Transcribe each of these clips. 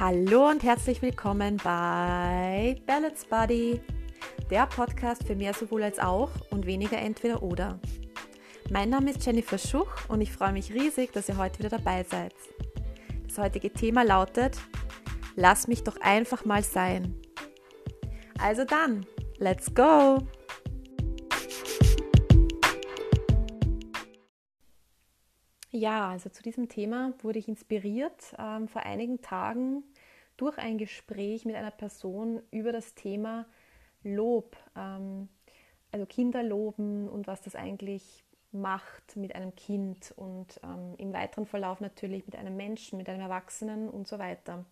Hallo und herzlich willkommen bei Balance Buddy, der Podcast für mehr sowohl als auch und weniger entweder oder. Mein Name ist Jennifer Schuch und ich freue mich riesig, dass ihr heute wieder dabei seid. Das heutige Thema lautet: Lass mich doch einfach mal sein. Also dann, let's go! Ja, also zu diesem Thema wurde ich inspiriert ähm, vor einigen Tagen durch ein Gespräch mit einer Person über das Thema Lob, ähm, also Kinder loben und was das eigentlich macht mit einem Kind und ähm, im weiteren Verlauf natürlich mit einem Menschen, mit einem Erwachsenen und so weiter.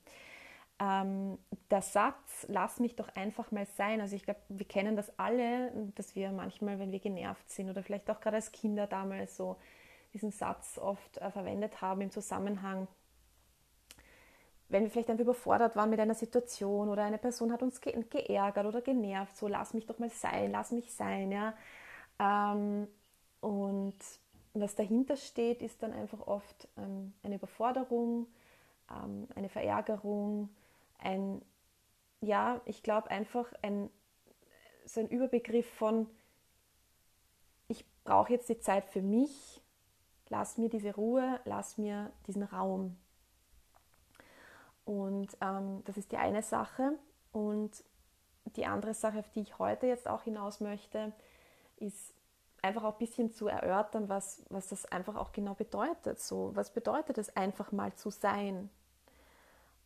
Ähm, der Satz, lass mich doch einfach mal sein, also ich glaube, wir kennen das alle, dass wir manchmal, wenn wir genervt sind oder vielleicht auch gerade als Kinder damals so diesen Satz oft äh, verwendet haben im Zusammenhang, wenn wir vielleicht einfach überfordert waren mit einer Situation oder eine Person hat uns ge geärgert oder genervt, so lass mich doch mal sein, lass mich sein, ja. Ähm, und was dahinter steht, ist dann einfach oft ähm, eine Überforderung, ähm, eine Verärgerung, ein, ja, ich glaube einfach ein, so ein Überbegriff von, ich brauche jetzt die Zeit für mich, lass mir diese Ruhe, lass mir diesen Raum. Und ähm, das ist die eine Sache. Und die andere Sache, auf die ich heute jetzt auch hinaus möchte, ist einfach auch ein bisschen zu erörtern, was, was das einfach auch genau bedeutet. So, was bedeutet es einfach mal zu sein?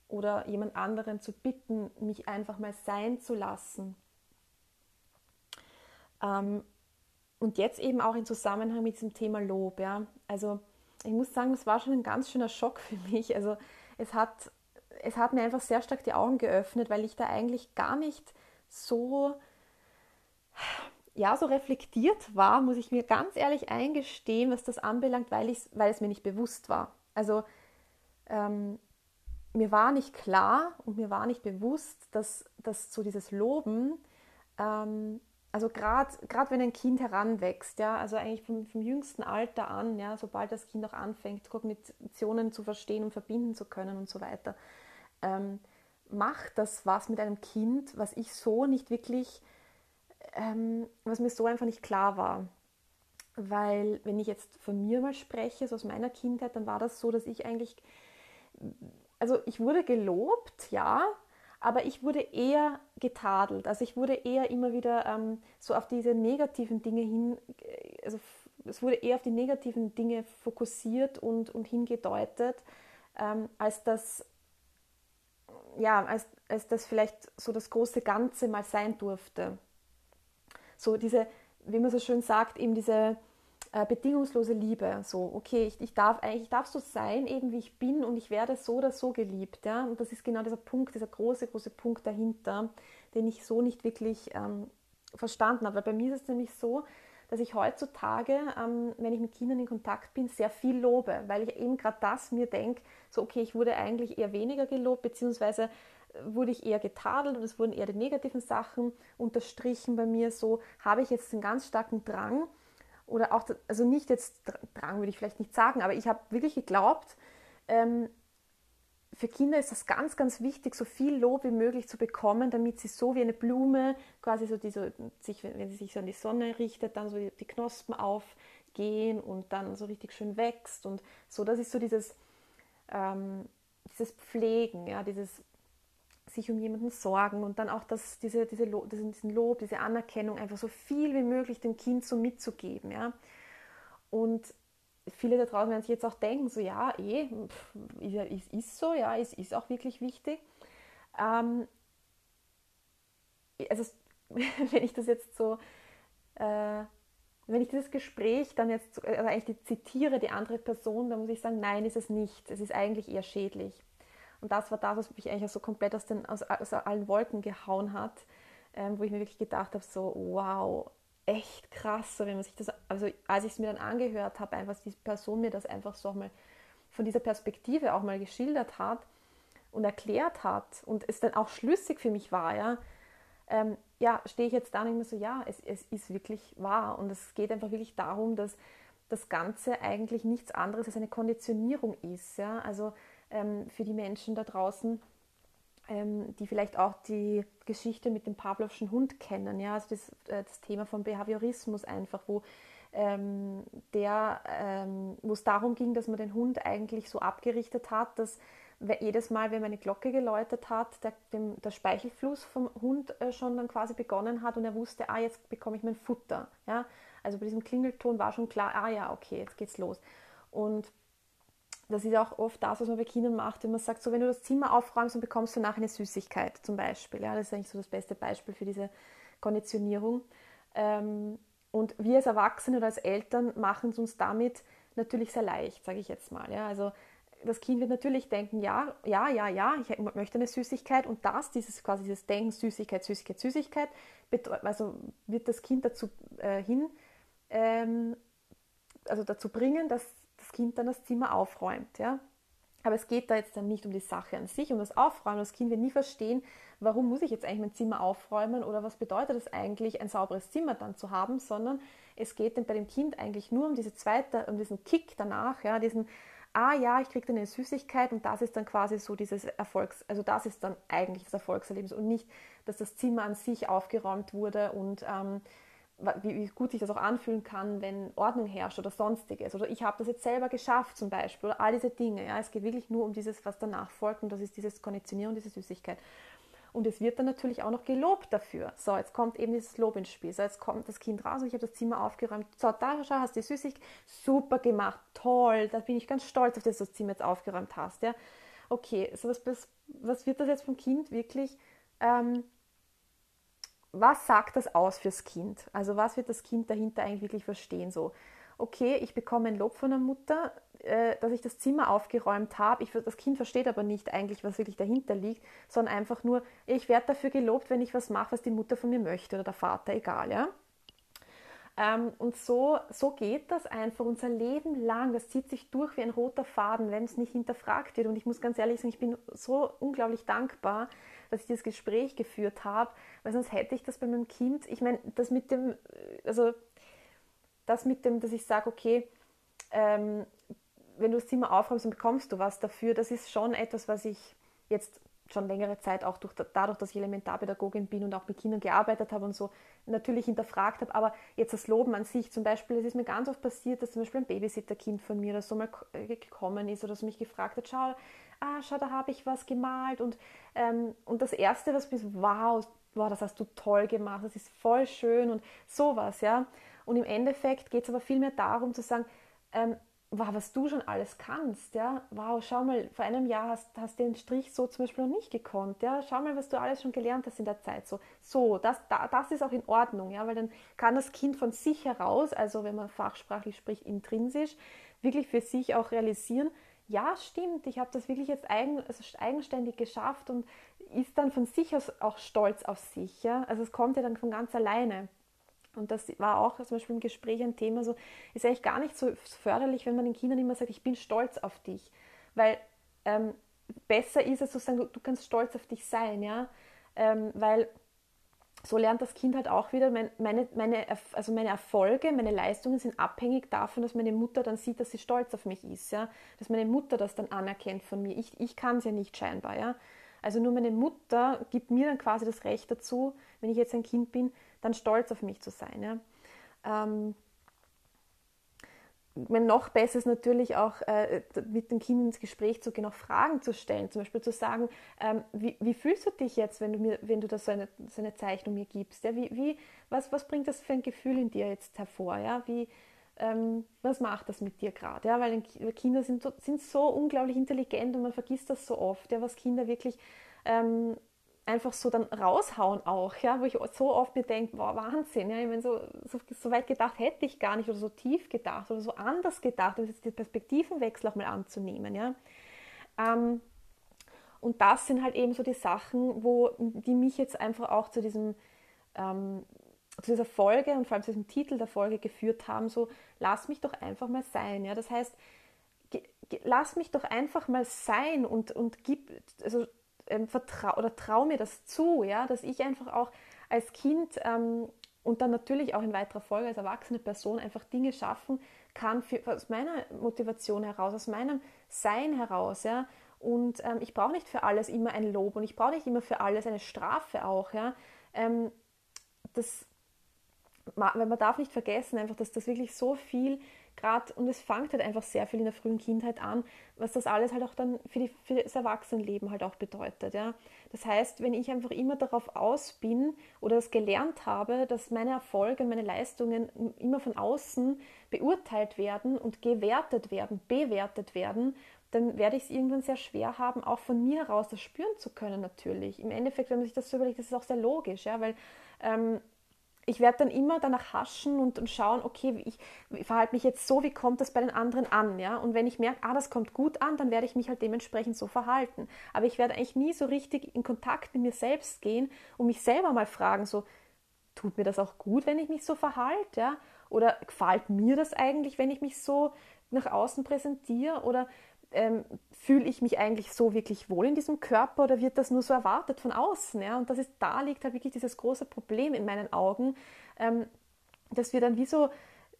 Oder jemand anderen zu bitten, mich einfach mal sein zu lassen. Ähm, und jetzt eben auch im Zusammenhang mit diesem Thema Lob. Ja. Also ich muss sagen, das war schon ein ganz schöner Schock für mich. Also es hat, es hat mir einfach sehr stark die Augen geöffnet, weil ich da eigentlich gar nicht so, ja, so reflektiert war, muss ich mir ganz ehrlich eingestehen, was das anbelangt, weil, weil es mir nicht bewusst war. Also ähm, mir war nicht klar und mir war nicht bewusst, dass, dass so dieses Loben ähm, also gerade wenn ein Kind heranwächst, ja, also eigentlich vom, vom, jüngsten Alter an, ja, sobald das Kind auch anfängt, Kognitionen zu verstehen und verbinden zu können und so weiter, ähm, macht das was mit einem Kind, was ich so nicht wirklich, ähm, was mir so einfach nicht klar war. Weil wenn ich jetzt von mir mal spreche, so aus meiner Kindheit, dann war das so, dass ich eigentlich, also ich wurde gelobt, ja, aber ich wurde eher getadelt. Also ich wurde eher immer wieder ähm, so auf diese negativen Dinge hin, also es wurde eher auf die negativen Dinge fokussiert und, und hingedeutet, ähm, als das ja, als, als das vielleicht so das große Ganze mal sein durfte. So diese, wie man so schön sagt, eben diese äh, bedingungslose Liebe. So, okay, ich, ich, darf eigentlich, ich darf so sein, eben wie ich bin und ich werde so oder so geliebt. Ja? Und das ist genau dieser Punkt, dieser große, große Punkt dahinter, den ich so nicht wirklich ähm, verstanden habe. Weil bei mir ist es nämlich so, dass ich heutzutage, ähm, wenn ich mit Kindern in Kontakt bin, sehr viel lobe, weil ich eben gerade das mir denke, so okay, ich wurde eigentlich eher weniger gelobt, beziehungsweise äh, wurde ich eher getadelt und es wurden eher die negativen Sachen unterstrichen bei mir. So habe ich jetzt einen ganz starken Drang, oder auch, also nicht jetzt Drang würde ich vielleicht nicht sagen, aber ich habe wirklich geglaubt, ähm, für Kinder ist das ganz, ganz wichtig, so viel Lob wie möglich zu bekommen, damit sie so wie eine Blume, quasi so, diese, sich, wenn sie sich so an die Sonne richtet, dann so die, Knospen aufgehen und dann so richtig schön wächst und so. Das ist so dieses, ähm, dieses Pflegen, ja, dieses sich um jemanden sorgen und dann auch das, diese, diese Lo diesen Lob, diese Anerkennung einfach so viel wie möglich dem Kind so mitzugeben. Ja? Und viele da draußen werden sich jetzt auch denken, so ja, eh, es ist so, ja, es ist auch wirklich wichtig. Ähm, also wenn ich das jetzt so, äh, wenn ich dieses Gespräch dann jetzt, also eigentlich zitiere die andere Person, dann muss ich sagen, nein, ist es nicht. Es ist eigentlich eher schädlich. Und das war das, was mich eigentlich so komplett aus, den, aus, aus allen Wolken gehauen hat, ähm, wo ich mir wirklich gedacht habe, so wow, echt krass, wenn man sich das, also als ich es mir dann angehört habe, einfach die Person mir das einfach so auch mal von dieser Perspektive auch mal geschildert hat und erklärt hat und es dann auch schlüssig für mich war, ja, ähm, ja, stehe ich jetzt da und immer so, ja, es, es ist wirklich wahr und es geht einfach wirklich darum, dass das Ganze eigentlich nichts anderes als eine Konditionierung ist, ja, also ähm, für die Menschen da draußen, ähm, die vielleicht auch die Geschichte mit dem Pavlovschen Hund kennen, ja, also das, äh, das Thema von Behaviorismus einfach, wo ähm, der, ähm, wo es darum ging, dass man den Hund eigentlich so abgerichtet hat, dass jedes Mal, wenn man eine Glocke geläutet hat, der, dem, der Speichelfluss vom Hund äh, schon dann quasi begonnen hat und er wusste, ah, jetzt bekomme ich mein Futter. Ja? Also bei diesem Klingelton war schon klar, ah ja, okay, jetzt geht's los. Und das ist auch oft das, was man bei Kindern macht, wenn man sagt, so wenn du das Zimmer aufräumst, dann bekommst du nachher eine Süßigkeit zum Beispiel. Ja? Das ist eigentlich so das beste Beispiel für diese Konditionierung. Ähm, und wir als Erwachsene oder als Eltern machen es uns damit natürlich sehr leicht, sage ich jetzt mal. Ja? Also das Kind wird natürlich denken, ja, ja, ja, ja, ich möchte eine Süßigkeit und das, dieses quasi dieses Denken, Süßigkeit, Süßigkeit, Süßigkeit, also wird das Kind dazu äh, hin, ähm, also dazu bringen, dass Kind dann das Zimmer aufräumt, ja. Aber es geht da jetzt dann nicht um die Sache an sich, um das Aufräumen. Das Kind wird nie verstehen, warum muss ich jetzt eigentlich mein Zimmer aufräumen oder was bedeutet es eigentlich, ein sauberes Zimmer dann zu haben, sondern es geht dann bei dem Kind eigentlich nur um diese zweite, um diesen Kick danach, ja, diesen, ah ja, ich kriege dann eine Süßigkeit und das ist dann quasi so dieses Erfolgs, also das ist dann eigentlich das Erfolgserlebnis und nicht, dass das Zimmer an sich aufgeräumt wurde und ähm, wie, wie, gut sich das auch anfühlen kann, wenn Ordnung herrscht oder sonstiges. Oder ich habe das jetzt selber geschafft zum Beispiel. Oder all diese Dinge. Ja. Es geht wirklich nur um dieses, was danach folgt und das ist dieses Konditionieren, diese Süßigkeit. Und es wird dann natürlich auch noch gelobt dafür. So, jetzt kommt eben dieses Lob ins Spiel. So, jetzt kommt das Kind raus und ich habe das Zimmer aufgeräumt. So, da schau, hast du die Süßigkeit. Super gemacht, toll. Da bin ich ganz stolz auf das, dass du das Zimmer jetzt aufgeräumt hast. Ja. Okay, so was, was, was wird das jetzt vom Kind wirklich ähm, was sagt das aus fürs Kind? Also was wird das Kind dahinter eigentlich wirklich verstehen? So, okay, ich bekomme ein Lob von der Mutter, äh, dass ich das Zimmer aufgeräumt habe. das Kind versteht aber nicht eigentlich, was wirklich dahinter liegt, sondern einfach nur, ich werde dafür gelobt, wenn ich was mache, was die Mutter von mir möchte oder der Vater, egal, ja. Ähm, und so, so geht das einfach unser Leben lang. Das zieht sich durch wie ein roter Faden, wenn es nicht hinterfragt wird. Und ich muss ganz ehrlich sagen, ich bin so unglaublich dankbar, dass ich dieses Gespräch geführt habe, weil sonst hätte ich das bei meinem Kind, ich meine, das mit dem, also das mit dem, dass ich sage, okay, ähm, wenn du das Zimmer aufräumst, dann bekommst du was dafür, das ist schon etwas, was ich jetzt schon längere Zeit auch durch, dadurch, dass ich Elementarpädagogin bin und auch mit Kindern gearbeitet habe und so natürlich hinterfragt habe. Aber jetzt das Loben an sich zum Beispiel, es ist mir ganz oft passiert, dass zum Beispiel ein Babysitterkind von mir oder so mal gekommen ist oder so mich gefragt hat, schau, ah, schau, da habe ich was gemalt. Und, ähm, und das Erste, was mir so, wow, wow, das hast du toll gemacht, das ist voll schön und sowas, ja. Und im Endeffekt geht es aber vielmehr darum zu sagen, ähm, wow, was du schon alles kannst, ja, wow, schau mal, vor einem Jahr hast, du den Strich so zum Beispiel noch nicht gekonnt, ja, schau mal, was du alles schon gelernt hast in der Zeit, so, so, das, da, das ist auch in Ordnung, ja, weil dann kann das Kind von sich heraus, also wenn man fachsprachlich spricht, intrinsisch, wirklich für sich auch realisieren, ja, stimmt, ich habe das wirklich jetzt eigen, also eigenständig geschafft und ist dann von sich aus auch stolz auf sich. Ja? Also es kommt ja dann von ganz alleine. Und das war auch zum Beispiel im Gespräch ein Thema, so ist eigentlich gar nicht so förderlich, wenn man den Kindern immer sagt, ich bin stolz auf dich. Weil ähm, besser ist es zu sagen, du, du, kannst stolz auf dich sein, ja. Ähm, weil so lernt das Kind halt auch wieder, meine, meine, also meine Erfolge, meine Leistungen sind abhängig davon, dass meine Mutter dann sieht, dass sie stolz auf mich ist, ja? dass meine Mutter das dann anerkennt von mir. Ich, ich kann es ja nicht scheinbar. Ja? Also nur meine Mutter gibt mir dann quasi das Recht dazu, wenn ich jetzt ein Kind bin, dann stolz auf mich zu sein. Ja? Ähm, noch besser ist natürlich auch, äh, mit den Kindern ins Gespräch zu gehen, auch Fragen zu stellen. Zum Beispiel zu sagen, ähm, wie, wie, fühlst du dich jetzt, wenn du mir, wenn du da so eine, so eine Zeichnung mir gibst? Ja? Wie, wie, was, was bringt das für ein Gefühl in dir jetzt hervor? Ja? Wie, ähm, was macht das mit dir gerade? Ja? Weil Kinder sind so, sind so unglaublich intelligent und man vergisst das so oft, ja? was Kinder wirklich ähm, einfach so dann raushauen auch, ja, wo ich so oft mir denke, wow, Wahnsinn, ja, ich meine, so, so, so, weit gedacht hätte ich gar nicht oder so tief gedacht oder so anders gedacht, um jetzt den Perspektivenwechsel auch mal anzunehmen, ja. Ähm, und das sind halt eben so die Sachen, wo, die mich jetzt einfach auch zu diesem, ähm, zu dieser Folge und vor allem zu diesem Titel der Folge geführt haben, so, lass mich doch einfach mal sein, ja, das heißt, lass mich doch einfach mal sein und, und gib, also ähm, vertrau oder trau mir das zu, ja, dass ich einfach auch als Kind ähm, und dann natürlich auch in weiterer Folge als erwachsene Person einfach Dinge schaffen kann für, aus meiner Motivation heraus, aus meinem Sein heraus, ja, Und ähm, ich brauche nicht für alles immer ein Lob und ich brauche nicht immer für alles eine Strafe auch. Ja? Ähm, das, weil man darf nicht vergessen, einfach, dass das wirklich so viel gerade, und es fängt halt einfach sehr viel in der frühen Kindheit an, was das alles halt auch dann für, die, für das Erwachsenenleben halt auch bedeutet. Ja? Das heißt, wenn ich einfach immer darauf aus bin oder das gelernt habe, dass meine Erfolge und meine Leistungen immer von außen beurteilt werden und gewertet werden, bewertet werden, dann werde ich es irgendwann sehr schwer haben, auch von mir heraus das spüren zu können natürlich. Im Endeffekt, wenn man sich das so überlegt, das ist auch sehr logisch, ja, weil ähm, ich werde dann immer danach haschen und, und schauen, okay, ich, verhalte mich jetzt so, wie kommt das bei den anderen an, ja? Und wenn ich merke, ah, das kommt gut an, dann werde ich mich halt dementsprechend so verhalten. Aber ich werde eigentlich nie so richtig in Kontakt mit mir selbst gehen und mich selber mal fragen, so, tut mir das auch gut, wenn ich mich so verhalte, ja? Oder gefällt mir das eigentlich, wenn ich mich so nach außen präsentiere? Oder ähm, fühle ich mich eigentlich so wirklich wohl in diesem Körper oder wird das nur so erwartet von außen? Ja? Und das ist, da liegt halt wirklich dieses große Problem in meinen Augen, ähm, dass wir dann wie so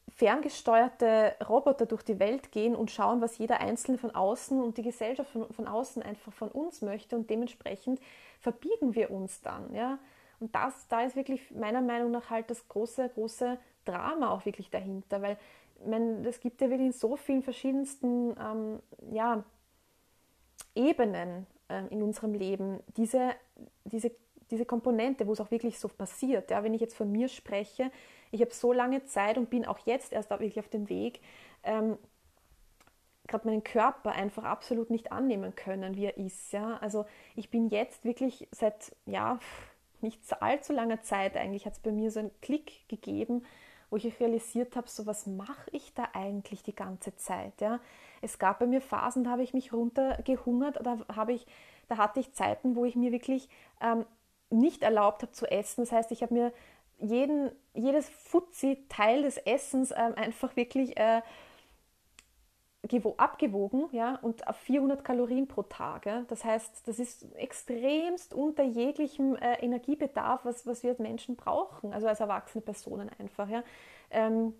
ferngesteuerte Roboter durch die Welt gehen und schauen, was jeder Einzelne von außen und die Gesellschaft von, von außen einfach von uns möchte und dementsprechend verbiegen wir uns dann. Ja? Und das, da ist wirklich meiner Meinung nach halt das große, große Drama auch wirklich dahinter, weil es gibt ja wirklich in so vielen verschiedensten ähm, ja, Ebenen ähm, in unserem Leben diese, diese, diese Komponente, wo es auch wirklich so passiert. Ja, wenn ich jetzt von mir spreche, ich habe so lange Zeit und bin auch jetzt erst wirklich auf dem Weg, ähm, gerade meinen Körper einfach absolut nicht annehmen können, wie er ist. Ja? Also ich bin jetzt wirklich seit ja, nicht allzu langer Zeit eigentlich, hat es bei mir so einen Klick gegeben, wo ich realisiert habe, so was mache ich da eigentlich die ganze Zeit. Ja? Es gab bei mir Phasen, da habe ich mich runtergehungert, da, habe ich, da hatte ich Zeiten, wo ich mir wirklich ähm, nicht erlaubt habe zu essen. Das heißt, ich habe mir jeden, jedes Fuzzi-Teil des Essens ähm, einfach wirklich äh, abgewogen ja, und auf 400 Kalorien pro Tag. Ja. Das heißt, das ist extremst unter jeglichem äh, Energiebedarf, was, was wir als Menschen brauchen, also als erwachsene Personen einfach. Ja. Ähm,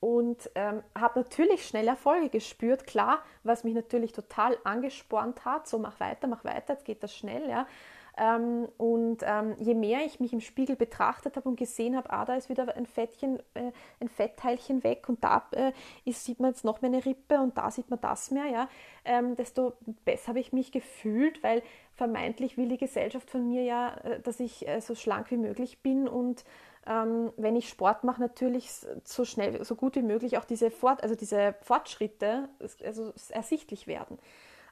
und ähm, habe natürlich schnell Erfolge gespürt, klar, was mich natürlich total angespornt hat, so mach weiter, mach weiter, jetzt geht das schnell, ja. Ähm, und ähm, je mehr ich mich im Spiegel betrachtet habe und gesehen habe, ah, da ist wieder ein Fettchen, äh, ein Fettteilchen weg und da äh, ist, sieht man jetzt noch mehr eine Rippe und da sieht man das mehr, ja, ähm, desto besser habe ich mich gefühlt, weil vermeintlich will die Gesellschaft von mir ja, äh, dass ich äh, so schlank wie möglich bin und ähm, wenn ich Sport mache, natürlich so schnell, so gut wie möglich auch diese, Fort, also diese Fortschritte also ersichtlich werden.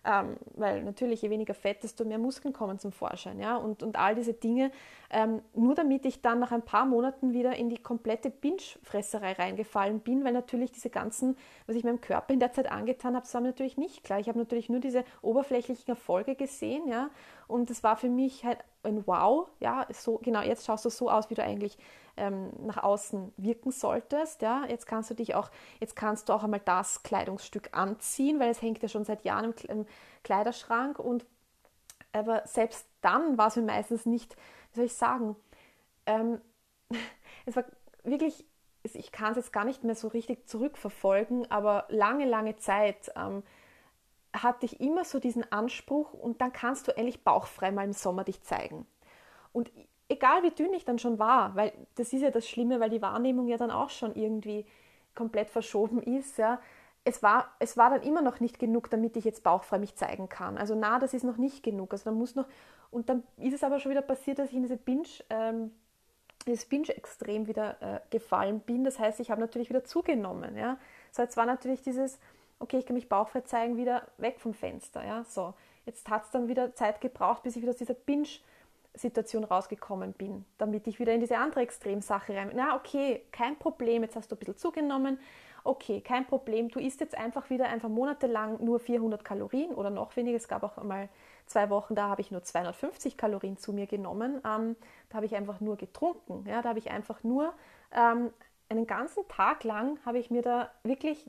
Ähm, weil natürlich, je weniger Fett, desto mehr Muskeln kommen zum Vorschein. Ja? Und, und all diese Dinge, ähm, nur damit ich dann nach ein paar Monaten wieder in die komplette Binge-Fresserei reingefallen bin, weil natürlich diese ganzen, was ich meinem Körper in der Zeit angetan habe, das war mir natürlich nicht klar. Ich habe natürlich nur diese oberflächlichen Erfolge gesehen, ja, und das war für mich halt ein Wow, ja, so, genau, jetzt schaust du so aus, wie du eigentlich ähm, nach außen wirken solltest. Ja? Jetzt kannst du dich auch, jetzt kannst du auch einmal das Kleidungsstück anziehen, weil es hängt ja schon seit Jahren im, Kleiderschrank und aber selbst dann war es mir meistens nicht, wie soll ich sagen, ähm, es war wirklich, ich kann es jetzt gar nicht mehr so richtig zurückverfolgen, aber lange, lange Zeit ähm, hatte ich immer so diesen Anspruch und dann kannst du endlich bauchfrei mal im Sommer dich zeigen. Und egal wie dünn ich dann schon war, weil das ist ja das Schlimme, weil die Wahrnehmung ja dann auch schon irgendwie komplett verschoben ist, ja, es war, es war dann immer noch nicht genug, damit ich jetzt bauchfrei mich zeigen kann. Also na, das ist noch nicht genug. Also dann muss noch, und dann ist es aber schon wieder passiert, dass ich in diese Binge, ähm, dieses Binge-Extrem wieder äh, gefallen bin. Das heißt, ich habe natürlich wieder zugenommen. Ja. So, jetzt war natürlich dieses, okay, ich kann mich bauchfrei zeigen, wieder weg vom Fenster. Ja. So, jetzt hat es dann wieder Zeit gebraucht, bis ich wieder aus dieser Binge- Situation rausgekommen bin, damit ich wieder in diese andere Extremsache rein. Na, okay, kein Problem, jetzt hast du ein bisschen zugenommen. Okay, kein Problem, du isst jetzt einfach wieder einfach monatelang nur 400 Kalorien oder noch weniger. Es gab auch mal zwei Wochen, da habe ich nur 250 Kalorien zu mir genommen. Ähm, da habe ich einfach nur getrunken. Ja, da habe ich einfach nur ähm, einen ganzen Tag lang habe ich mir da wirklich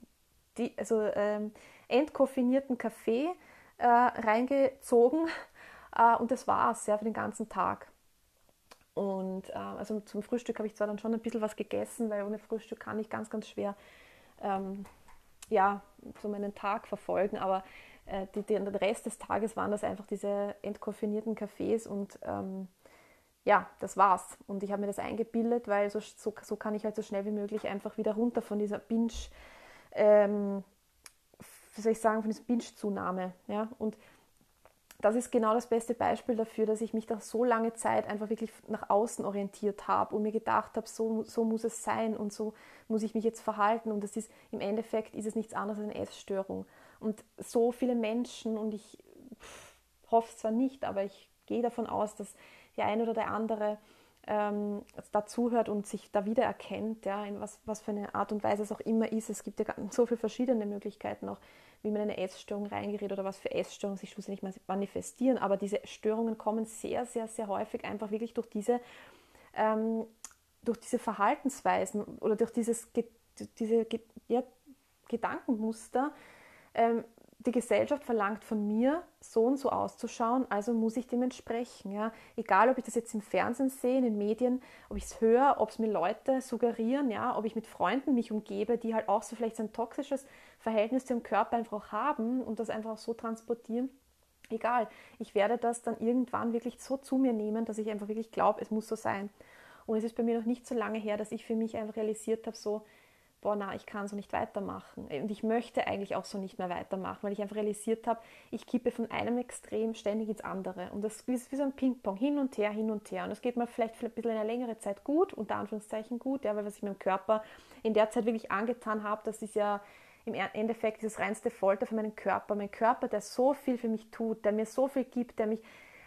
die, also ähm, entkoffinierten Kaffee äh, reingezogen äh, und das war es ja für den ganzen Tag. Und äh, also zum Frühstück habe ich zwar dann schon ein bisschen was gegessen, weil ohne Frühstück kann ich ganz, ganz schwer ähm, ja, so meinen Tag verfolgen, aber äh, die, den Rest des Tages waren das einfach diese entkoffinierten Cafés und ähm, ja, das war's. Und ich habe mir das eingebildet, weil so, so, so, kann ich halt so schnell wie möglich einfach wieder runter von dieser Binge, ähm, wie soll ich sagen, von dieser Binge-Zunahme. Ja? Und das ist genau das beste Beispiel dafür, dass ich mich da so lange Zeit einfach wirklich nach außen orientiert habe und mir gedacht habe, so, so muss es sein und so muss ich mich jetzt verhalten. Und das ist im Endeffekt ist es nichts anderes als eine Essstörung. Und so viele Menschen, und ich hoffe es zwar nicht, aber ich gehe davon aus, dass der eine oder der andere ähm, dazuhört und sich da wiedererkennt, ja, in was, was für eine Art und Weise es auch immer ist. Es gibt ja so viele verschiedene Möglichkeiten auch, wie man in eine Essstörung reingerät oder was für Essstörungen sich schlussendlich manifestieren. Aber diese Störungen kommen sehr, sehr, sehr häufig einfach wirklich durch diese, ähm, durch diese Verhaltensweisen oder durch dieses, diese ja, Gedankenmuster, ähm, die Gesellschaft verlangt von mir, so und so auszuschauen, also muss ich dem entsprechen. Ja? Egal, ob ich das jetzt im Fernsehen sehe, in den Medien, ob ich es höre, ob es mir Leute suggerieren, ja? ob ich mit Freunden mich umgebe, die halt auch so vielleicht so ein toxisches Verhältnis zu ihrem Körper einfach haben und das einfach auch so transportieren. Egal, ich werde das dann irgendwann wirklich so zu mir nehmen, dass ich einfach wirklich glaube, es muss so sein. Und es ist bei mir noch nicht so lange her, dass ich für mich einfach realisiert habe, so, boah, na, ich kann so nicht weitermachen. Und ich möchte eigentlich auch so nicht mehr weitermachen, weil ich einfach realisiert habe, ich kippe von einem Extrem ständig ins andere. Und das ist wie so ein Ping-Pong, hin und her, hin und her. Und es geht mir vielleicht ein bisschen eine längere Zeit gut, unter Anführungszeichen gut, ja, weil was ich meinem Körper in der Zeit wirklich angetan habe, das ist ja im Endeffekt dieses reinste Folter für meinen Körper. Mein Körper, der so viel für mich tut, der mir so viel gibt, der mich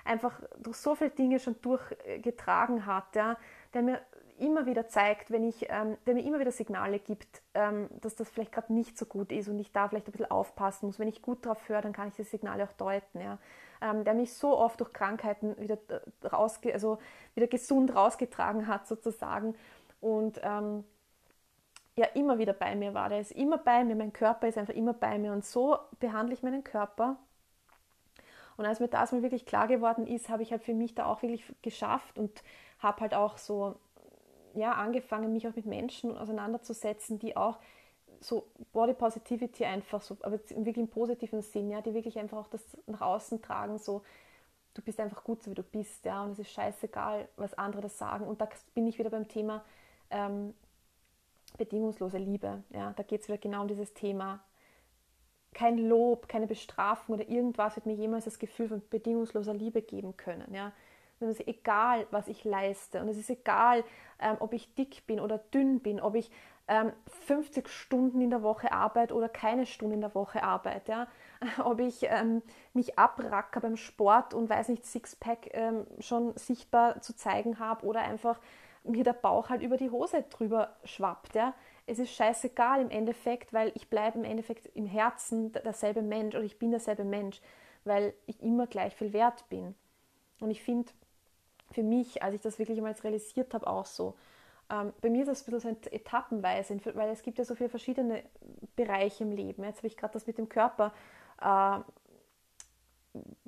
einfach durch so viele Dinge schon durchgetragen hat, ja, der mir immer wieder zeigt, wenn ich, ähm, der mir immer wieder Signale gibt, ähm, dass das vielleicht gerade nicht so gut ist und ich da vielleicht ein bisschen aufpassen muss. Wenn ich gut drauf höre, dann kann ich diese Signale auch deuten. Ja. Ähm, der mich so oft durch Krankheiten wieder, äh, rausge also wieder gesund rausgetragen hat, sozusagen. Und ähm, ja, immer wieder bei mir war. Der ist immer bei mir, mein Körper ist einfach immer bei mir. Und so behandle ich meinen Körper. Und als mir das mal wirklich klar geworden ist, habe ich halt für mich da auch wirklich geschafft und habe halt auch so ja, angefangen, mich auch mit Menschen auseinanderzusetzen, die auch so Body Positivity einfach so, aber wirklich im positiven Sinn, ja, die wirklich einfach auch das nach außen tragen, so du bist einfach gut so wie du bist, ja, und es ist scheißegal, was andere das sagen. Und da bin ich wieder beim Thema ähm, bedingungslose Liebe. Ja, da geht es wieder genau um dieses Thema. Kein Lob, keine Bestrafung oder irgendwas wird mir jemals das Gefühl von bedingungsloser Liebe geben können. Ja, und es ist egal, was ich leiste. Und es ist egal, ähm, ob ich dick bin oder dünn bin, ob ich ähm, 50 Stunden in der Woche arbeite oder keine Stunden in der Woche arbeite. Ja? Ob ich ähm, mich abracker beim Sport und weiß nicht, Sixpack ähm, schon sichtbar zu zeigen habe oder einfach mir der Bauch halt über die Hose drüber schwappt. Ja? Es ist scheißegal im Endeffekt, weil ich bleibe im Endeffekt im Herzen derselbe Mensch oder ich bin derselbe Mensch, weil ich immer gleich viel wert bin. Und ich finde, für mich, als ich das wirklich einmal realisiert habe, auch so. Ähm, bei mir ist das ein bisschen so etappenweise, weil es gibt ja so viele verschiedene Bereiche im Leben. Jetzt habe ich gerade das mit dem Körper äh,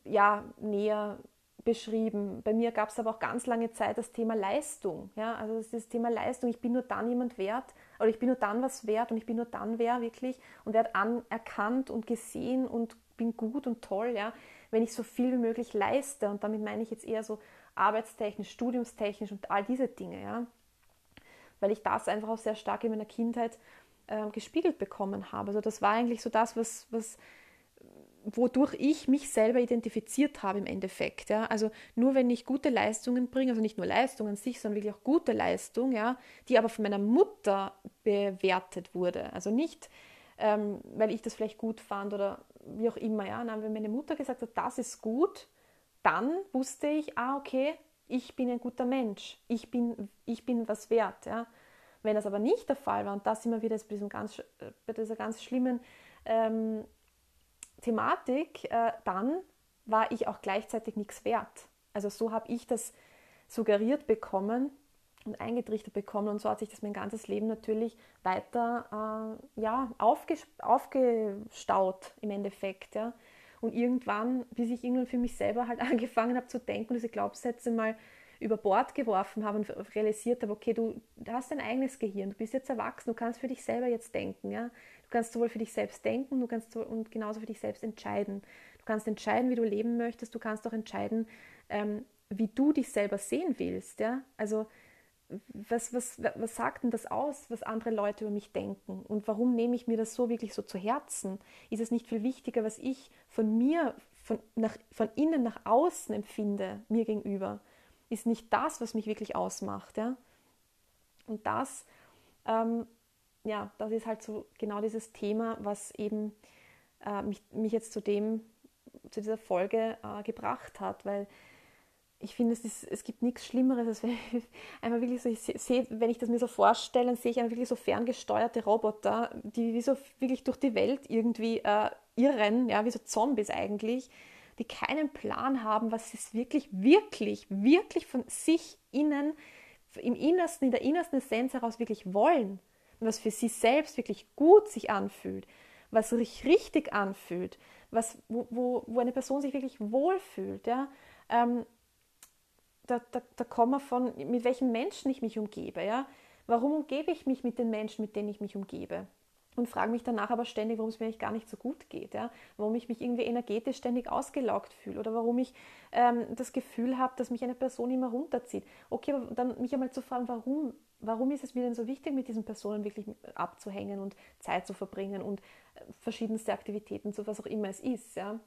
ja, näher beschrieben. Bei mir gab es aber auch ganz lange Zeit das Thema Leistung. Ja? Also das, das Thema Leistung, ich bin nur dann jemand wert oder ich bin nur dann was wert und ich bin nur dann wer wirklich und werde anerkannt und gesehen und bin gut und toll, ja? wenn ich so viel wie möglich leiste. Und damit meine ich jetzt eher so arbeitstechnisch, studiumstechnisch und all diese Dinge, ja. Weil ich das einfach auch sehr stark in meiner Kindheit äh, gespiegelt bekommen habe. Also das war eigentlich so das, was, was wodurch ich mich selber identifiziert habe im Endeffekt. Ja? Also nur wenn ich gute Leistungen bringe, also nicht nur Leistungen an sich, sondern wirklich auch gute Leistung, ja, die aber von meiner Mutter bewertet wurde. Also nicht, ähm, weil ich das vielleicht gut fand oder wie auch immer. Ja? Nein, wenn meine Mutter gesagt hat, das ist gut, dann wusste ich, ah, okay, ich bin ein guter Mensch, ich bin, ich bin was wert. Ja. Wenn das aber nicht der Fall war, und das immer wieder bei, ganz, bei dieser ganz schlimmen ähm, Thematik, äh, dann war ich auch gleichzeitig nichts wert. Also so habe ich das suggeriert bekommen und eingetrichtert bekommen und so hat sich das mein ganzes Leben natürlich weiter äh, ja, aufgestaut im Endeffekt. Ja. Und irgendwann, bis ich irgendwann für mich selber halt angefangen habe zu denken diese Glaubenssätze mal über Bord geworfen habe und realisiert habe, okay, du hast dein eigenes Gehirn, du bist jetzt erwachsen, du kannst für dich selber jetzt denken, ja. Du kannst sowohl für dich selbst denken, du kannst so, und genauso für dich selbst entscheiden. Du kannst entscheiden, wie du leben möchtest, du kannst auch entscheiden, ähm, wie du dich selber sehen willst. Ja? Also was, was, was sagt denn das aus, was andere Leute über mich denken? Und warum nehme ich mir das so wirklich so zu Herzen? Ist es nicht viel wichtiger, was ich von mir, von, nach, von innen nach außen empfinde, mir gegenüber? Ist nicht das, was mich wirklich ausmacht? Ja? Und das, ähm, ja, das ist halt so genau dieses Thema, was eben äh, mich, mich jetzt zu dem, zu dieser Folge äh, gebracht hat, weil ich finde, es, ist, es gibt nichts Schlimmeres, als wenn ich einfach wirklich so, ich sehe, wenn ich das mir so vorstelle, sehe ich einfach wirklich so ferngesteuerte Roboter, die wie so wirklich durch die Welt irgendwie äh, irren, ja, wie so Zombies eigentlich, die keinen Plan haben, was sie wirklich, wirklich, wirklich von sich innen, im Innersten, in der innersten Essenz heraus wirklich wollen, was für sie selbst wirklich gut sich anfühlt, was sich richtig anfühlt, was, wo, wo, wo eine Person sich wirklich wohlfühlt, ja. Ähm, da, da, da kommen wir von, mit welchen Menschen ich mich umgebe. Ja? Warum umgebe ich mich mit den Menschen, mit denen ich mich umgebe? Und frage mich danach aber ständig, warum es mir eigentlich gar nicht so gut geht. Ja? Warum ich mich irgendwie energetisch ständig ausgelaugt fühle oder warum ich ähm, das Gefühl habe, dass mich eine Person immer runterzieht. Okay, aber dann mich einmal zu fragen, warum, warum ist es mir denn so wichtig, mit diesen Personen wirklich abzuhängen und Zeit zu verbringen und äh, verschiedenste Aktivitäten, so was auch immer es ist. Ja?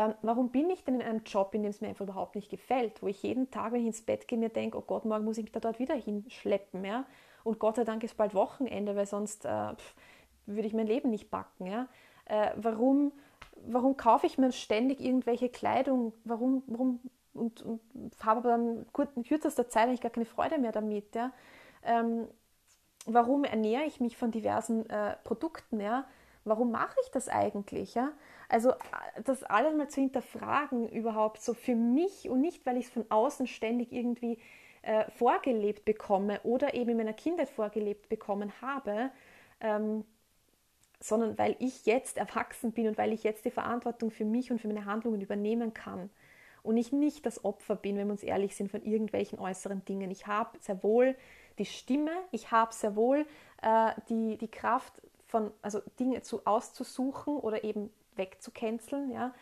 Ähm, warum bin ich denn in einem Job, in dem es mir einfach überhaupt nicht gefällt, wo ich jeden Tag, wenn ich ins Bett gehe, mir denke, oh Gott, morgen muss ich mich da dort wieder hinschleppen, ja? Und Gott sei Dank ist bald Wochenende, weil sonst äh, pff, würde ich mein Leben nicht backen, ja? Äh, warum, warum kaufe ich mir ständig irgendwelche Kleidung? Warum, warum und, und habe aber dann in kürzester Zeit eigentlich gar keine Freude mehr damit, ja? Ähm, warum ernähre ich mich von diversen äh, Produkten, ja? Warum mache ich das eigentlich, ja? Also das alles mal zu hinterfragen überhaupt so für mich und nicht, weil ich es von außen ständig irgendwie äh, vorgelebt bekomme oder eben in meiner Kindheit vorgelebt bekommen habe, ähm, sondern weil ich jetzt erwachsen bin und weil ich jetzt die Verantwortung für mich und für meine Handlungen übernehmen kann. Und ich nicht das Opfer bin, wenn wir uns ehrlich sind, von irgendwelchen äußeren Dingen. Ich habe sehr wohl die Stimme, ich habe sehr wohl äh, die, die Kraft, von, also Dinge zu, auszusuchen oder eben wegzucanceln. Ja?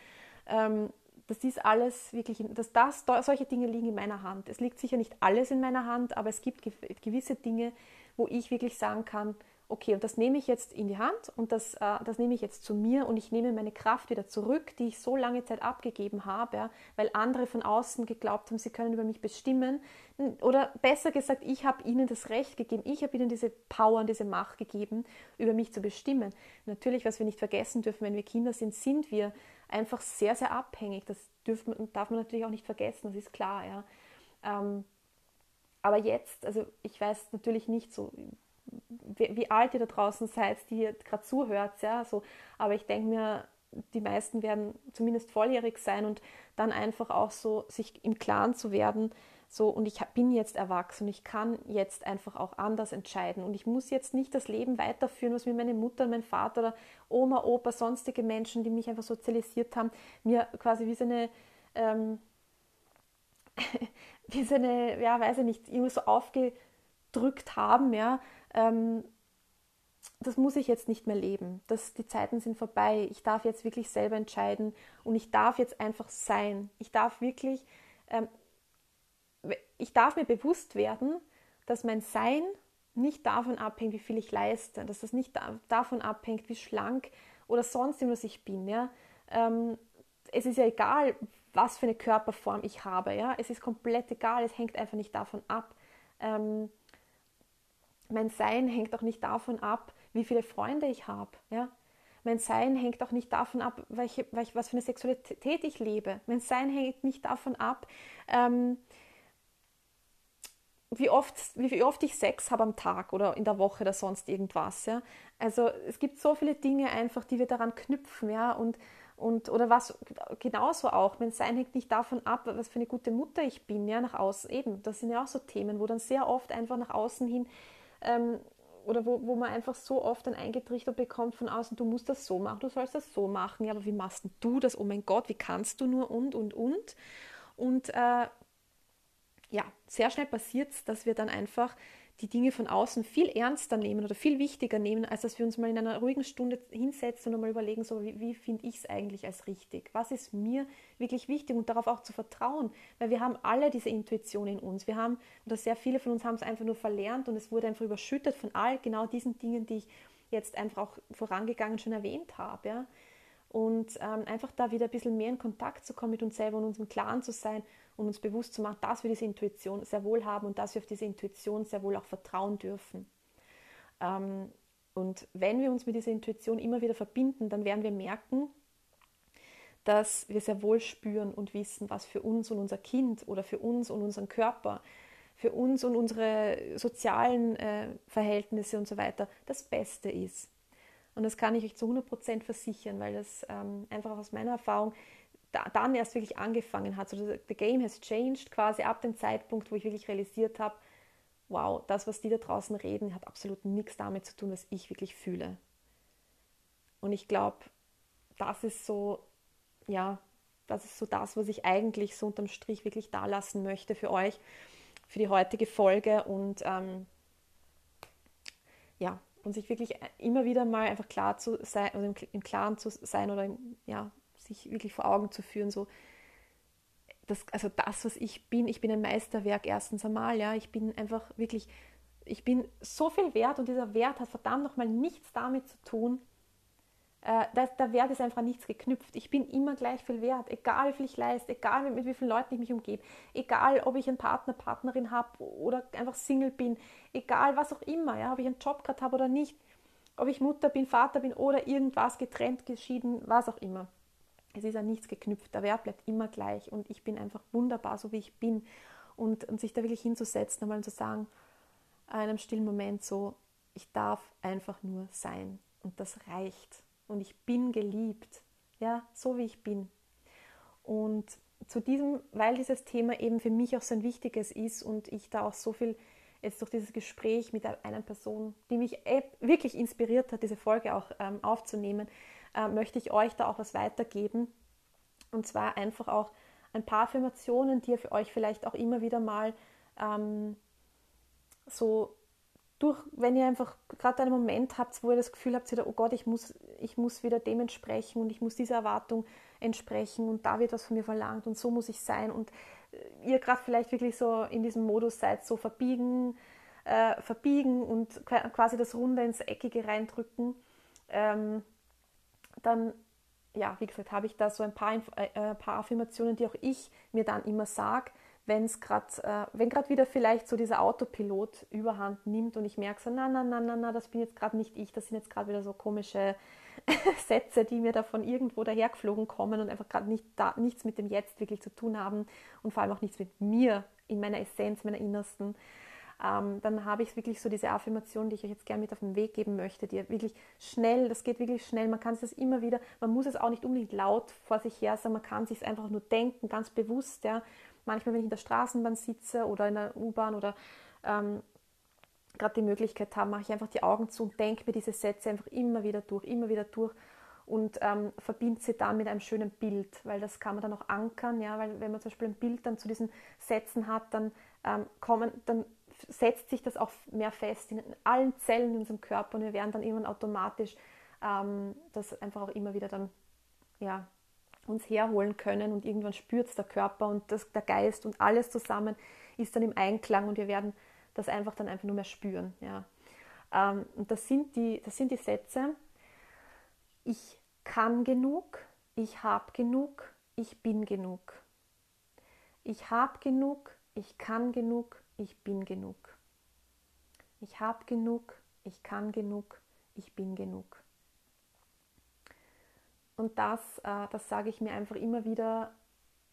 Ähm, das ist alles wirklich, dass das, solche Dinge liegen in meiner Hand. Es liegt sicher nicht alles in meiner Hand, aber es gibt gewisse Dinge, wo ich wirklich sagen kann, okay, und das nehme ich jetzt in die Hand und das, äh, das nehme ich jetzt zu mir und ich nehme meine Kraft wieder zurück, die ich so lange Zeit abgegeben habe, weil andere von außen geglaubt haben, sie können über mich bestimmen. Oder besser gesagt, ich habe ihnen das Recht gegeben, ich habe ihnen diese Power und diese Macht gegeben, über mich zu bestimmen. Natürlich, was wir nicht vergessen dürfen, wenn wir Kinder sind, sind wir einfach sehr, sehr abhängig. Das dürfen, darf man natürlich auch nicht vergessen, das ist klar. Ja. Ähm, aber jetzt, also ich weiß natürlich nicht so, wie, wie alt ihr da draußen seid, die gerade zuhört, ja, so, aber ich denke mir, die meisten werden zumindest volljährig sein und dann einfach auch so sich im Klaren zu werden, so und ich bin jetzt erwachsen und ich kann jetzt einfach auch anders entscheiden. Und ich muss jetzt nicht das Leben weiterführen, was mir meine Mutter, mein Vater oder Oma, Opa, sonstige Menschen, die mich einfach sozialisiert haben, mir quasi wie so eine ähm, wie so eine, ja, weiß ich nicht, irgendwie so aufgedrückt haben, ja, ähm, das muss ich jetzt nicht mehr leben. Das, die Zeiten sind vorbei. Ich darf jetzt wirklich selber entscheiden und ich darf jetzt einfach sein. Ich darf wirklich, ähm, ich darf mir bewusst werden, dass mein Sein nicht davon abhängt, wie viel ich leiste, dass das nicht da, davon abhängt, wie schlank oder sonst was ich bin. Ja? Ähm, es ist ja egal, was für eine Körperform ich habe. Ja? Es ist komplett egal, es hängt einfach nicht davon ab. Ähm, mein Sein hängt auch nicht davon ab, wie viele Freunde ich habe. Ja? Mein Sein hängt auch nicht davon ab, welche, welche, was für eine Sexualität ich lebe. Mein Sein hängt nicht davon ab, ähm, wie, oft, wie oft ich Sex habe am Tag oder in der Woche oder sonst irgendwas. Ja? Also es gibt so viele Dinge einfach, die wir daran knüpfen. Ja? Und, und, oder was genauso auch, mein Sein hängt nicht davon ab, was für eine gute Mutter ich bin, ja, nach außen eben. Das sind ja auch so Themen, wo dann sehr oft einfach nach außen hin ähm, oder wo, wo man einfach so oft dann eingetrichtert bekommt von außen, du musst das so machen, du sollst das so machen, ja, aber wie machst du das? Oh mein Gott, wie kannst du nur und und und? Und äh, ja, sehr schnell passiert es, dass wir dann einfach die Dinge von außen viel ernster nehmen oder viel wichtiger nehmen, als dass wir uns mal in einer ruhigen Stunde hinsetzen und mal überlegen, so wie, wie finde ich es eigentlich als richtig? Was ist mir wirklich wichtig und darauf auch zu vertrauen? Weil wir haben alle diese Intuition in uns. Wir haben, oder sehr viele von uns haben es einfach nur verlernt und es wurde einfach überschüttet von all genau diesen Dingen, die ich jetzt einfach auch vorangegangen schon erwähnt habe. Ja? Und ähm, einfach da wieder ein bisschen mehr in Kontakt zu kommen mit uns selber und uns im Klaren zu sein und uns bewusst zu machen, dass wir diese Intuition sehr wohl haben und dass wir auf diese Intuition sehr wohl auch vertrauen dürfen. Ähm, und wenn wir uns mit dieser Intuition immer wieder verbinden, dann werden wir merken, dass wir sehr wohl spüren und wissen, was für uns und unser Kind oder für uns und unseren Körper, für uns und unsere sozialen äh, Verhältnisse und so weiter das Beste ist. Und das kann ich euch zu 100% versichern, weil das ähm, einfach aus meiner Erfahrung da, dann erst wirklich angefangen hat. So, the game has changed quasi ab dem Zeitpunkt, wo ich wirklich realisiert habe, wow, das, was die da draußen reden, hat absolut nichts damit zu tun, was ich wirklich fühle. Und ich glaube, das ist so, ja, das ist so das, was ich eigentlich so unterm Strich wirklich da lassen möchte für euch, für die heutige Folge und ähm, ja, und sich wirklich immer wieder mal einfach klar zu sein, oder im, Klaren zu sein oder im, ja, sich wirklich vor Augen zu führen, so das, also das, was ich bin, ich bin ein Meisterwerk erstens einmal, ja, ich bin einfach wirklich, ich bin so viel wert und dieser Wert hat verdammt nochmal nichts damit zu tun, äh, der, der Wert ist einfach nichts geknüpft. Ich bin immer gleich viel wert, egal wie viel ich leiste, egal mit, mit wie vielen Leuten ich mich umgebe, egal ob ich einen Partner, Partnerin habe oder einfach Single bin, egal was auch immer, ja, ob ich einen Job gerade habe oder nicht, ob ich Mutter bin, Vater bin oder irgendwas getrennt, geschieden, was auch immer. Es ist an nichts geknüpft. Der Wert bleibt immer gleich und ich bin einfach wunderbar, so wie ich bin. Und, und sich da wirklich hinzusetzen, einmal zu sagen, in einem stillen Moment so, ich darf einfach nur sein. Und das reicht. Und ich bin geliebt. Ja, so wie ich bin. Und zu diesem, weil dieses Thema eben für mich auch so ein wichtiges ist und ich da auch so viel jetzt durch dieses Gespräch mit einer Person, die mich e, wirklich inspiriert hat, diese Folge auch ähm, aufzunehmen, äh, möchte ich euch da auch was weitergeben. Und zwar einfach auch ein paar Affirmationen, die ihr für euch vielleicht auch immer wieder mal ähm, so durch, wenn ihr einfach gerade einen Moment habt, wo ihr das Gefühl habt, oh Gott, ich muss, ich muss wieder dem entsprechen und ich muss dieser Erwartung entsprechen und da wird was von mir verlangt und so muss ich sein und äh, ihr gerade vielleicht wirklich so in diesem Modus seid, so verbiegen, äh, verbiegen und quasi das Runde ins Eckige reindrücken, ähm, dann, ja, wie gesagt, habe ich da so ein paar, äh, paar Affirmationen, die auch ich mir dann immer sage, wenn es gerade, äh, wenn gerade wieder vielleicht so dieser Autopilot überhand nimmt und ich merke so, na, na, na, na, na, das bin jetzt gerade nicht ich, das sind jetzt gerade wieder so komische Sätze, die mir da von irgendwo dahergeflogen kommen und einfach gerade nicht da, nichts mit dem Jetzt wirklich zu tun haben und vor allem auch nichts mit mir in meiner Essenz, meiner Innersten ähm, dann habe ich wirklich so diese Affirmation, die ich euch jetzt gerne mit auf den Weg geben möchte, die wirklich schnell, das geht wirklich schnell, man kann es immer wieder, man muss es auch nicht unbedingt laut vor sich her sagen, man kann es sich einfach nur denken, ganz bewusst, ja. Manchmal, wenn ich in der Straßenbahn sitze oder in der U-Bahn oder ähm, gerade die Möglichkeit habe, mache ich einfach die Augen zu und denke mir diese Sätze einfach immer wieder durch, immer wieder durch und ähm, verbinde sie dann mit einem schönen Bild, weil das kann man dann auch ankern, ja, weil wenn man zum Beispiel ein Bild dann zu diesen Sätzen hat, dann ähm, kommen, dann setzt sich das auch mehr fest in allen Zellen in unserem Körper und wir werden dann irgendwann automatisch ähm, das einfach auch immer wieder dann ja, uns herholen können und irgendwann spürt es der Körper und das, der Geist und alles zusammen ist dann im Einklang und wir werden das einfach dann einfach nur mehr spüren. Ja. Ähm, und das sind, die, das sind die Sätze, ich kann genug, ich habe genug, ich bin genug. Ich habe genug, ich kann genug, ich bin genug. Ich habe genug, ich kann genug, ich bin genug. Und das, äh, das sage ich mir einfach immer wieder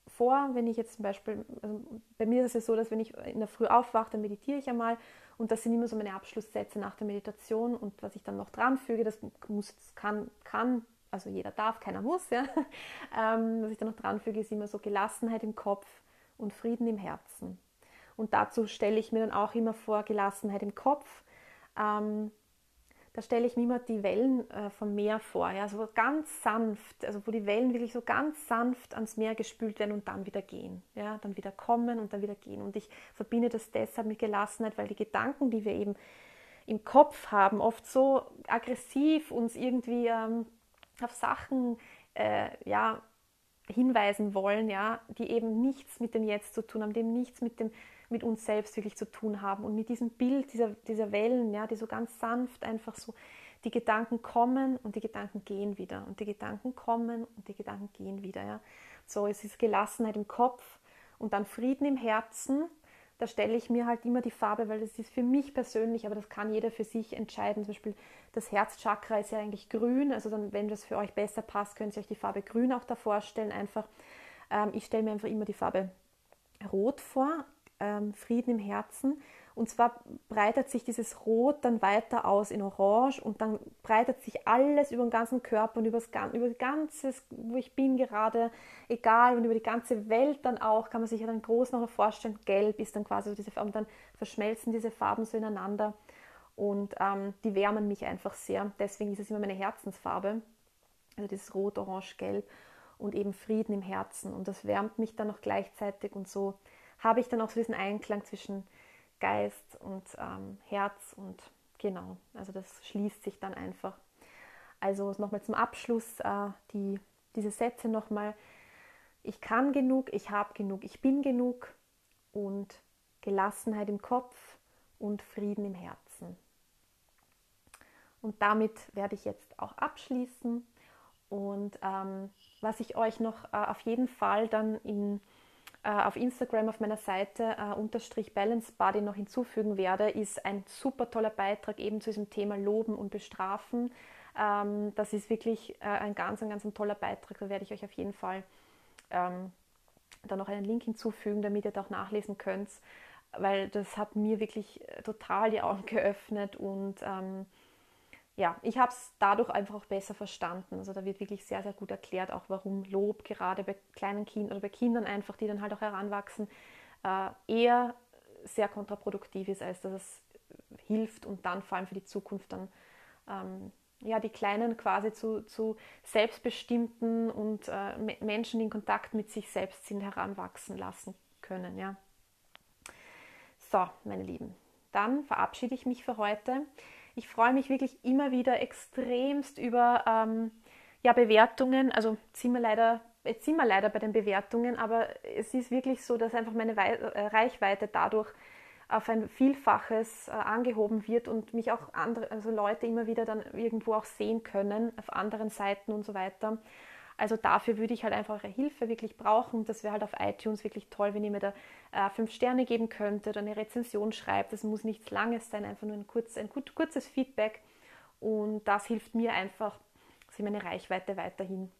vor, wenn ich jetzt zum Beispiel, also bei mir ist es so, dass wenn ich in der Früh aufwache, dann meditiere ich einmal und das sind immer so meine Abschlusssätze nach der Meditation und was ich dann noch dran füge, das muss, das kann, kann, also jeder darf, keiner muss, ja. Ähm, was ich dann noch dran füge, ist immer so Gelassenheit im Kopf und Frieden im Herzen. Und dazu stelle ich mir dann auch immer vor Gelassenheit im Kopf. Ähm, da stelle ich mir immer die Wellen äh, vom Meer vor, ja, so ganz sanft, also wo die Wellen wirklich so ganz sanft ans Meer gespült werden und dann wieder gehen, ja, dann wieder kommen und dann wieder gehen. Und ich verbinde das deshalb mit Gelassenheit, weil die Gedanken, die wir eben im Kopf haben, oft so aggressiv uns irgendwie ähm, auf Sachen äh, ja, hinweisen wollen, ja, die eben nichts mit dem Jetzt zu tun haben, die nichts mit dem mit uns selbst wirklich zu tun haben und mit diesem Bild dieser, dieser Wellen, ja, die so ganz sanft einfach so, die Gedanken kommen und die Gedanken gehen wieder und die Gedanken kommen und die Gedanken gehen wieder, ja. So, es ist Gelassenheit im Kopf und dann Frieden im Herzen. Da stelle ich mir halt immer die Farbe, weil das ist für mich persönlich, aber das kann jeder für sich entscheiden. Zum Beispiel das Herzchakra ist ja eigentlich grün, also dann, wenn das für euch besser passt, könnt ihr euch die Farbe grün auch da vorstellen. Einfach, ähm, ich stelle mir einfach immer die Farbe rot vor, ähm, Frieden im Herzen. Und zwar breitet sich dieses Rot dann weiter aus in Orange und dann breitet sich alles über den ganzen Körper und über das, über das ganze, wo ich bin gerade, egal, und über die ganze Welt dann auch, kann man sich ja dann groß noch vorstellen. Gelb ist dann quasi so diese Farbe, und dann verschmelzen diese Farben so ineinander und ähm, die wärmen mich einfach sehr. Deswegen ist es immer meine Herzensfarbe, also dieses Rot, Orange, Gelb und eben Frieden im Herzen. Und das wärmt mich dann noch gleichzeitig und so habe ich dann auch so diesen Einklang zwischen Geist und ähm, Herz und genau, also das schließt sich dann einfach. Also nochmal zum Abschluss äh, die, diese Sätze nochmal. Ich kann genug, ich habe genug, ich bin genug und Gelassenheit im Kopf und Frieden im Herzen. Und damit werde ich jetzt auch abschließen. Und ähm, was ich euch noch äh, auf jeden Fall dann in auf Instagram auf meiner Seite äh, unterstrich Balance Body noch hinzufügen werde, ist ein super toller Beitrag eben zu diesem Thema Loben und Bestrafen. Ähm, das ist wirklich äh, ein ganz, ein ganz ein toller Beitrag. Da werde ich euch auf jeden Fall ähm, da noch einen Link hinzufügen, damit ihr da auch nachlesen könnt, weil das hat mir wirklich äh, total die Augen geöffnet und ähm, ja, ich habe es dadurch einfach auch besser verstanden. Also da wird wirklich sehr, sehr gut erklärt, auch warum Lob gerade bei kleinen Kindern oder bei Kindern einfach, die dann halt auch heranwachsen, äh, eher sehr kontraproduktiv ist, als dass es hilft und dann vor allem für die Zukunft dann ähm, ja, die Kleinen quasi zu, zu selbstbestimmten und äh, Menschen, die in Kontakt mit sich selbst sind, heranwachsen lassen können. Ja. So, meine Lieben, dann verabschiede ich mich für heute. Ich freue mich wirklich immer wieder extremst über ähm, ja, Bewertungen. Also sind wir leider, jetzt sind wir leider bei den Bewertungen, aber es ist wirklich so, dass einfach meine äh, Reichweite dadurch auf ein Vielfaches äh, angehoben wird und mich auch andere, also Leute immer wieder dann irgendwo auch sehen können auf anderen Seiten und so weiter. Also dafür würde ich halt einfach eure Hilfe wirklich brauchen. Das wäre halt auf iTunes wirklich toll, wenn ihr mir da äh, fünf Sterne geben könntet oder eine Rezension schreibt. Das muss nichts Langes sein, einfach nur ein, kurz, ein gut, kurzes Feedback. Und das hilft mir einfach, dass ich meine Reichweite weiterhin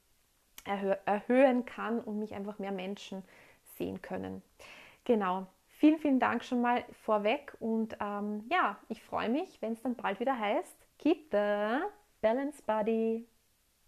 erhö erhöhen kann und mich einfach mehr Menschen sehen können. Genau. Vielen, vielen Dank schon mal vorweg und ähm, ja, ich freue mich, wenn es dann bald wieder heißt, Keep the Balance Body.